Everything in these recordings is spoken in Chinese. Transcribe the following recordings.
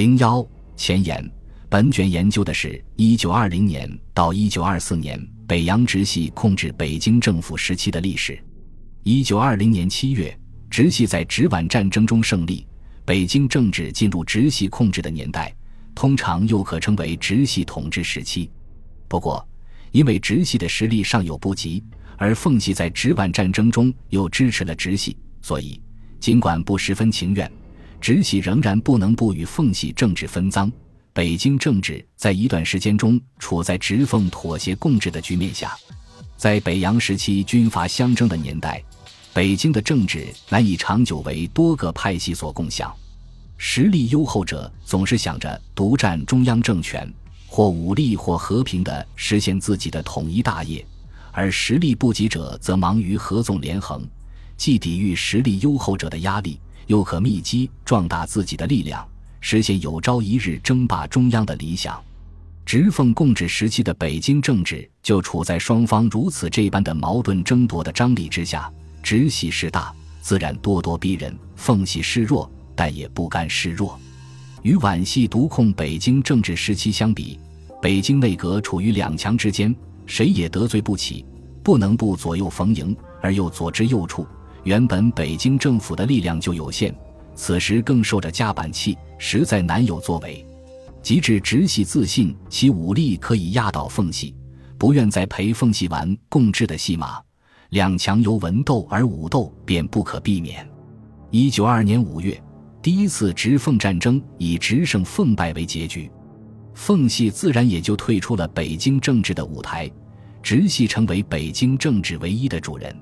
零幺前言，本卷研究的是1920年到1924年北洋直系控制北京政府时期的历史。1920年7月，直系在直皖战争中胜利，北京政治进入直系控制的年代，通常又可称为直系统治时期。不过，因为直系的实力尚有不及，而奉系在直皖战争中又支持了直系，所以尽管不十分情愿。直系仍然不能不与奉系政治分赃，北京政治在一段时间中处在直奉妥协共治的局面下。在北洋时期军阀相争的年代，北京的政治难以长久为多个派系所共享。实力优厚者总是想着独占中央政权，或武力或和平地实现自己的统一大业，而实力不及者则忙于合纵连横，既抵御实力优厚者的压力。又可密集壮大自己的力量，实现有朝一日争霸中央的理想。直奉共治时期的北京政治就处在双方如此这般的矛盾争夺的张力之下。直系势大，自然咄咄逼人；奉系势弱，但也不甘示弱。与皖系独控北京政治时期相比，北京内阁处于两强之间，谁也得罪不起，不能不左右逢迎，而又左支右绌。原本北京政府的力量就有限，此时更受着夹板气，实在难有作为。及至直系自信其武力可以压倒奉系，不愿再陪奉系玩共治的戏码，两强由文斗而武斗便不可避免。一九二年五月，第一次直奉战争以直胜奉败为结局，奉系自然也就退出了北京政治的舞台，直系成为北京政治唯一的主人。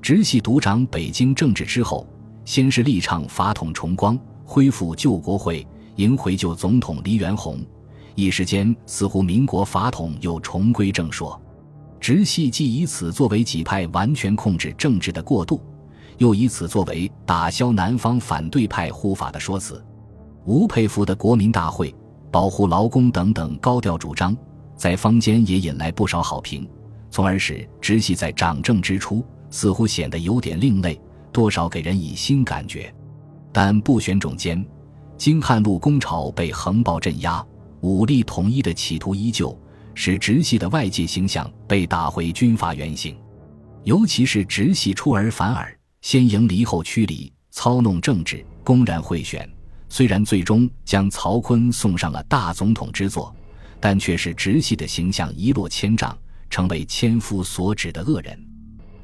直系独掌北京政治之后，先是力倡法统重光，恢复旧国会，迎回旧总统黎元洪。一时间，似乎民国法统又重归正说。直系既以此作为几派完全控制政治的过渡，又以此作为打消南方反对派护法的说辞。吴佩孚的国民大会、保护劳工等等高调主张，在坊间也引来不少好评，从而使直系在掌政之初。似乎显得有点另类，多少给人以新感觉。但不选中间，京汉路工潮被横暴镇压，武力统一的企图依旧，使直系的外界形象被打回军阀原形。尤其是直系出尔反尔，先迎离后驱离，操弄政治，公然贿选。虽然最终将曹锟送上了大总统之座，但却是直系的形象一落千丈，成为千夫所指的恶人。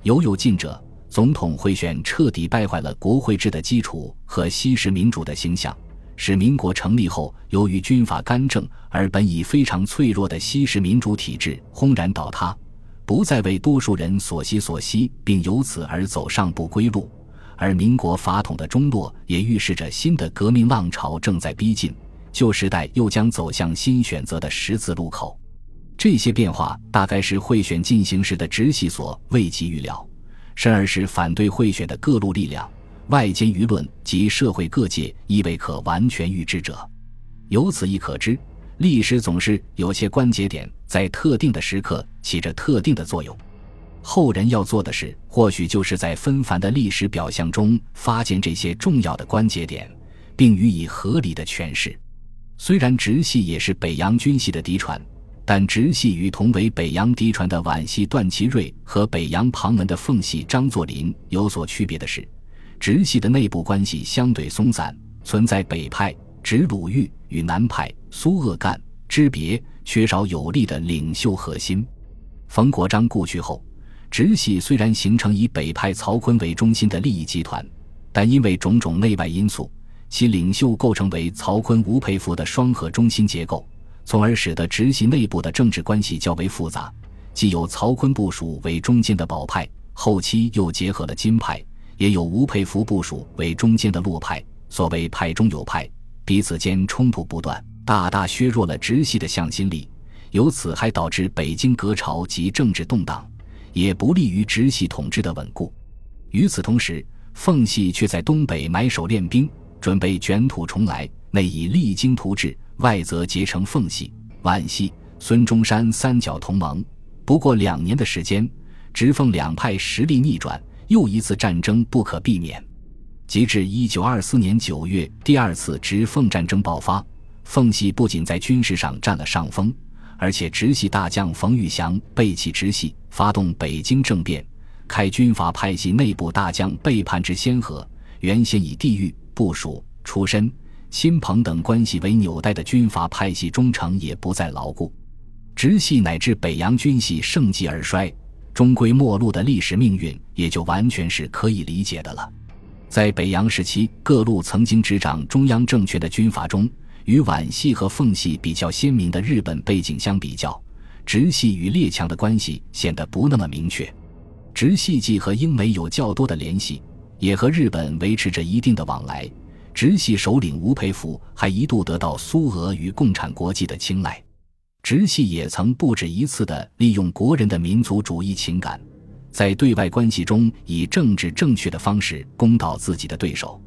犹有近者，总统贿选彻底败坏了国会制的基础和西式民主的形象，使民国成立后由于军阀干政而本已非常脆弱的西式民主体制轰然倒塌，不再为多数人所惜所惜，并由此而走上不归路。而民国法统的中落也预示着新的革命浪潮正在逼近，旧时代又将走向新选择的十字路口。这些变化大概是贿选进行时的直系所未及预料，甚而是反对贿选的各路力量、外间舆论及社会各界亦未可完全预知者。由此亦可知，历史总是有些关节点在特定的时刻起着特定的作用。后人要做的事，或许就是在纷繁的历史表象中发现这些重要的关节点，并予以合理的诠释。虽然直系也是北洋军系的嫡传。但直系与同为北洋嫡传的皖系段祺瑞和北洋旁门的奉系张作霖有所区别的是，直系的内部关系相对松散，存在北派直鲁豫与南派苏鄂赣之别，缺少有力的领袖核心。冯国璋故去后，直系虽然形成以北派曹锟为中心的利益集团，但因为种种内外因素，其领袖构成为曹锟吴佩孚的双核中心结构。从而使得直系内部的政治关系较为复杂，既有曹锟部署为中间的保派，后期又结合了金派，也有吴佩孚部署为中间的洛派。所谓派中有派，彼此间冲突不断，大大削弱了直系的向心力。由此还导致北京革潮及政治动荡，也不利于直系统治的稳固。与此同时，奉系却在东北埋首练兵，准备卷土重来，内以励精图治。外则结成奉系、皖系、孙中山三角同盟。不过两年的时间，直奉两派实力逆转，又一次战争不可避免。及至一九二四年九月，第二次直奉战争爆发，奉系不仅在军事上占了上风，而且直系大将冯玉祥背弃直系，发动北京政变，开军阀派系内部大将背叛之先河。原先以地域、部署、出身、亲朋等关系为纽带的军阀派系忠诚也不再牢固，直系乃至北洋军系盛极而衰，终归末路的历史命运也就完全是可以理解的了。在北洋时期，各路曾经执掌中央政权的军阀中，与皖系和奉系比较鲜明的日本背景相比较，直系与列强的关系显得不那么明确。直系既和英美有较多的联系。也和日本维持着一定的往来，直系首领吴培福还一度得到苏俄与共产国际的青睐。直系也曾不止一次地利用国人的民族主义情感，在对外关系中以政治正确的方式攻倒自己的对手，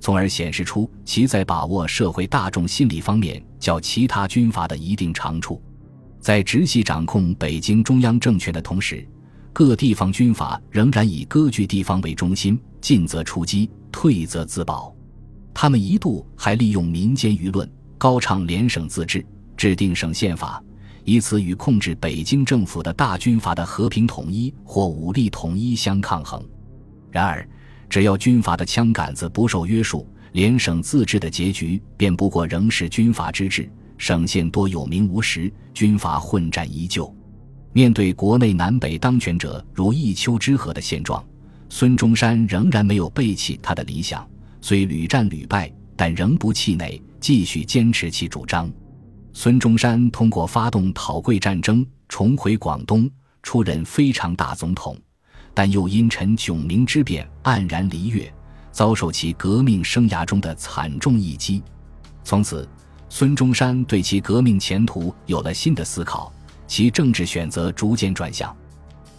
从而显示出其在把握社会大众心理方面较其他军阀的一定长处。在直系掌控北京中央政权的同时，各地方军阀仍然以割据地方为中心，进则出击，退则自保。他们一度还利用民间舆论，高唱联省自治，制定省宪法，以此与控制北京政府的大军阀的和平统一或武力统一相抗衡。然而，只要军阀的枪杆子不受约束，联省自治的结局便不过仍是军阀之治，省县多有名无实，军阀混战依旧。面对国内南北当权者如一丘之貉的现状，孙中山仍然没有背弃他的理想，虽屡战屡败，但仍不气馁，继续坚持其主张。孙中山通过发动讨桂战争，重回广东，出任非常大总统，但又因陈炯明之变黯然离越，遭受其革命生涯中的惨重一击。从此，孙中山对其革命前途有了新的思考。其政治选择逐渐转向，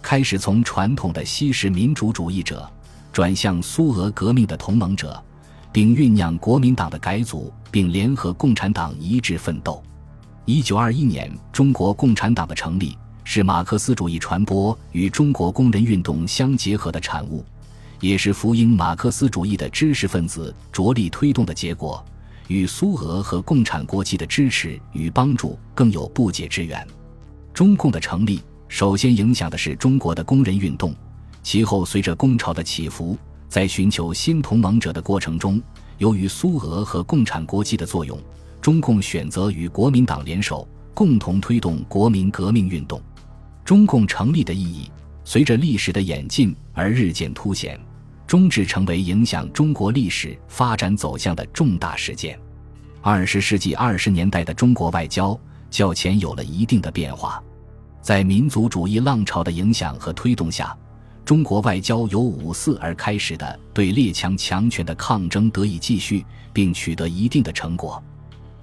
开始从传统的西式民主主义者转向苏俄革命的同盟者，并酝酿国民党的改组，并联合共产党一致奋斗。一九二一年，中国共产党的成立是马克思主义传播与中国工人运动相结合的产物，也是福音马克思主义的知识分子着力推动的结果，与苏俄和共产国际的支持与帮助更有不解之缘。中共的成立，首先影响的是中国的工人运动，其后随着工潮的起伏，在寻求新同盟者的过程中，由于苏俄和共产国际的作用，中共选择与国民党联手，共同推动国民革命运动。中共成立的意义，随着历史的演进而日渐凸显，终至成为影响中国历史发展走向的重大事件。二十世纪二十年代的中国外交。较前有了一定的变化，在民族主义浪潮的影响和推动下，中国外交由五四而开始的对列强强权的抗争得以继续，并取得一定的成果。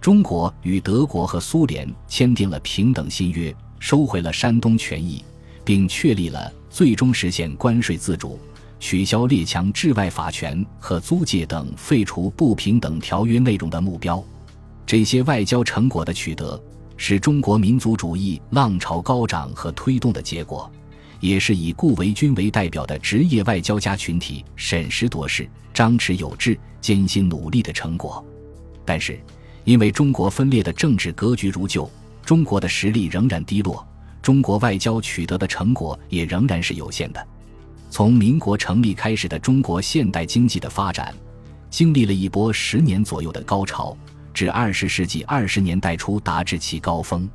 中国与德国和苏联签订了平等新约，收回了山东权益，并确立了最终实现关税自主、取消列强治外法权和租界等废除不平等条约内容的目标。这些外交成果的取得。是中国民族主义浪潮高涨和推动的结果，也是以顾维钧为代表的职业外交家群体审时度势、张弛有致、艰辛努力的成果。但是，因为中国分裂的政治格局如旧，中国的实力仍然低落，中国外交取得的成果也仍然是有限的。从民国成立开始的中国现代经济的发展，经历了一波十年左右的高潮。至二十世纪二十年代初达至其高峰，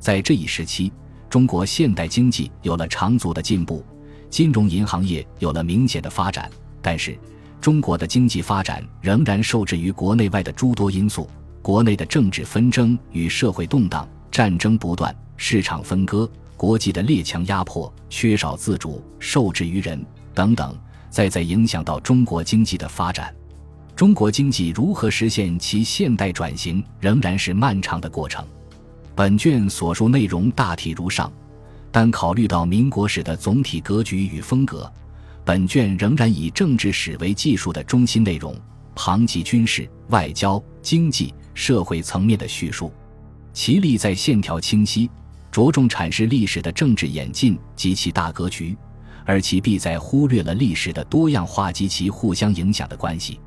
在这一时期，中国现代经济有了长足的进步，金融银行业有了明显的发展。但是，中国的经济发展仍然受制于国内外的诸多因素：国内的政治纷争与社会动荡、战争不断、市场分割、国际的列强压迫、缺少自主、受制于人等等，再在影响到中国经济的发展。中国经济如何实现其现代转型，仍然是漫长的过程。本卷所述内容大体如上，但考虑到民国史的总体格局与风格，本卷仍然以政治史为技术的中心内容，旁及军事、外交、经济、社会层面的叙述。其力在线条清晰，着重阐释历史的政治演进及其大格局，而其弊在忽略了历史的多样化及其互相影响的关系。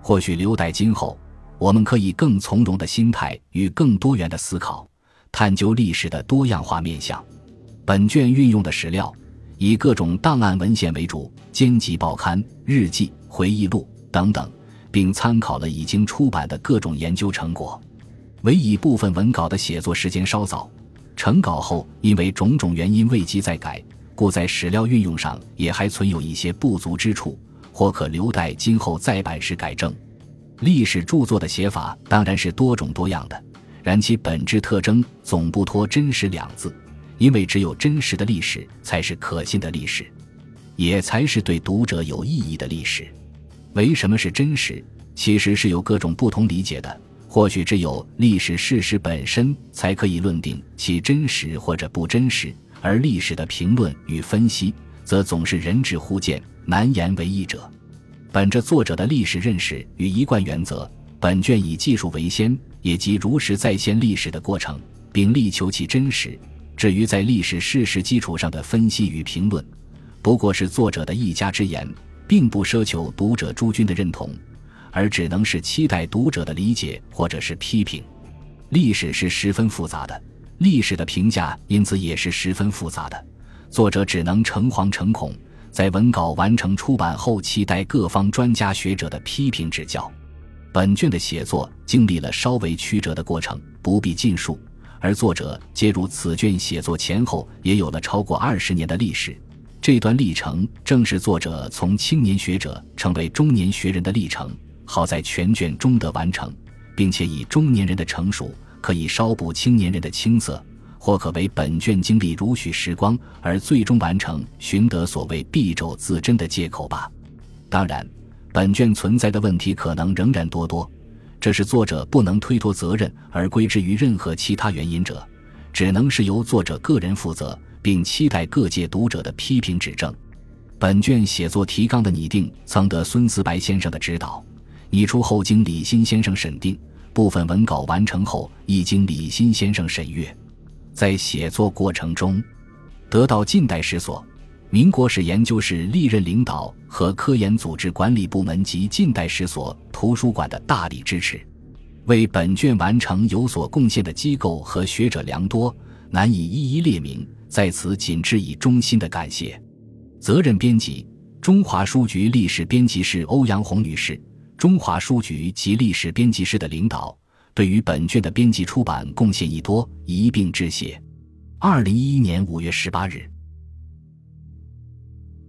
或许留待今后，我们可以更从容的心态与更多元的思考，探究历史的多样化面向。本卷运用的史料以各种档案文献为主，兼及报刊、日记、回忆录等等，并参考了已经出版的各种研究成果。唯以部分文稿的写作时间稍早，成稿后因为种种原因未及再改，故在史料运用上也还存有一些不足之处，或可留待今后再版时改正。历史著作的写法当然是多种多样的，然其本质特征总不脱“真实”两字，因为只有真实的历史才是可信的历史，也才是对读者有意义的历史。为什么是真实？其实是有各种不同理解的。或许只有历史事实本身才可以论定其真实或者不真实，而历史的评论与分析，则总是人之互见，难言为义者。本着作者的历史认识与一贯原则，本卷以技术为先，也即如实再现历史的过程，并力求其真实。至于在历史事实基础上的分析与评论，不过是作者的一家之言，并不奢求读者诸君的认同，而只能是期待读者的理解或者是批评。历史是十分复杂的，历史的评价因此也是十分复杂的，作者只能诚惶诚恐。在文稿完成出版后，期待各方专家学者的批评指教。本卷的写作经历了稍微曲折的过程，不必尽述。而作者接入此卷写作前后，也有了超过二十年的历史。这段历程正是作者从青年学者成为中年学人的历程。好在全卷中得完成，并且以中年人的成熟，可以稍补青年人的青涩。或可为本卷经历如许时光而最终完成，寻得所谓敝帚自珍的借口吧。当然，本卷存在的问题可能仍然多多，这是作者不能推脱责任而归之于任何其他原因者，只能是由作者个人负责，并期待各界读者的批评指正。本卷写作提纲的拟定曾得孙思白先生的指导，拟出后经李新先生审定，部分文稿完成后亦经李新先生审阅。在写作过程中，得到近代史所、民国史研究室历任领导和科研组织管理部门及近代史所图书馆的大力支持，为本卷完成有所贡献的机构和学者良多，难以一一列名，在此仅致以衷心的感谢。责任编辑：中华书局历史编辑室欧阳红女士，中华书局及历史编辑室的领导。对于本卷的编辑出版贡献益多，一并致谢。二零一一年五月十八日，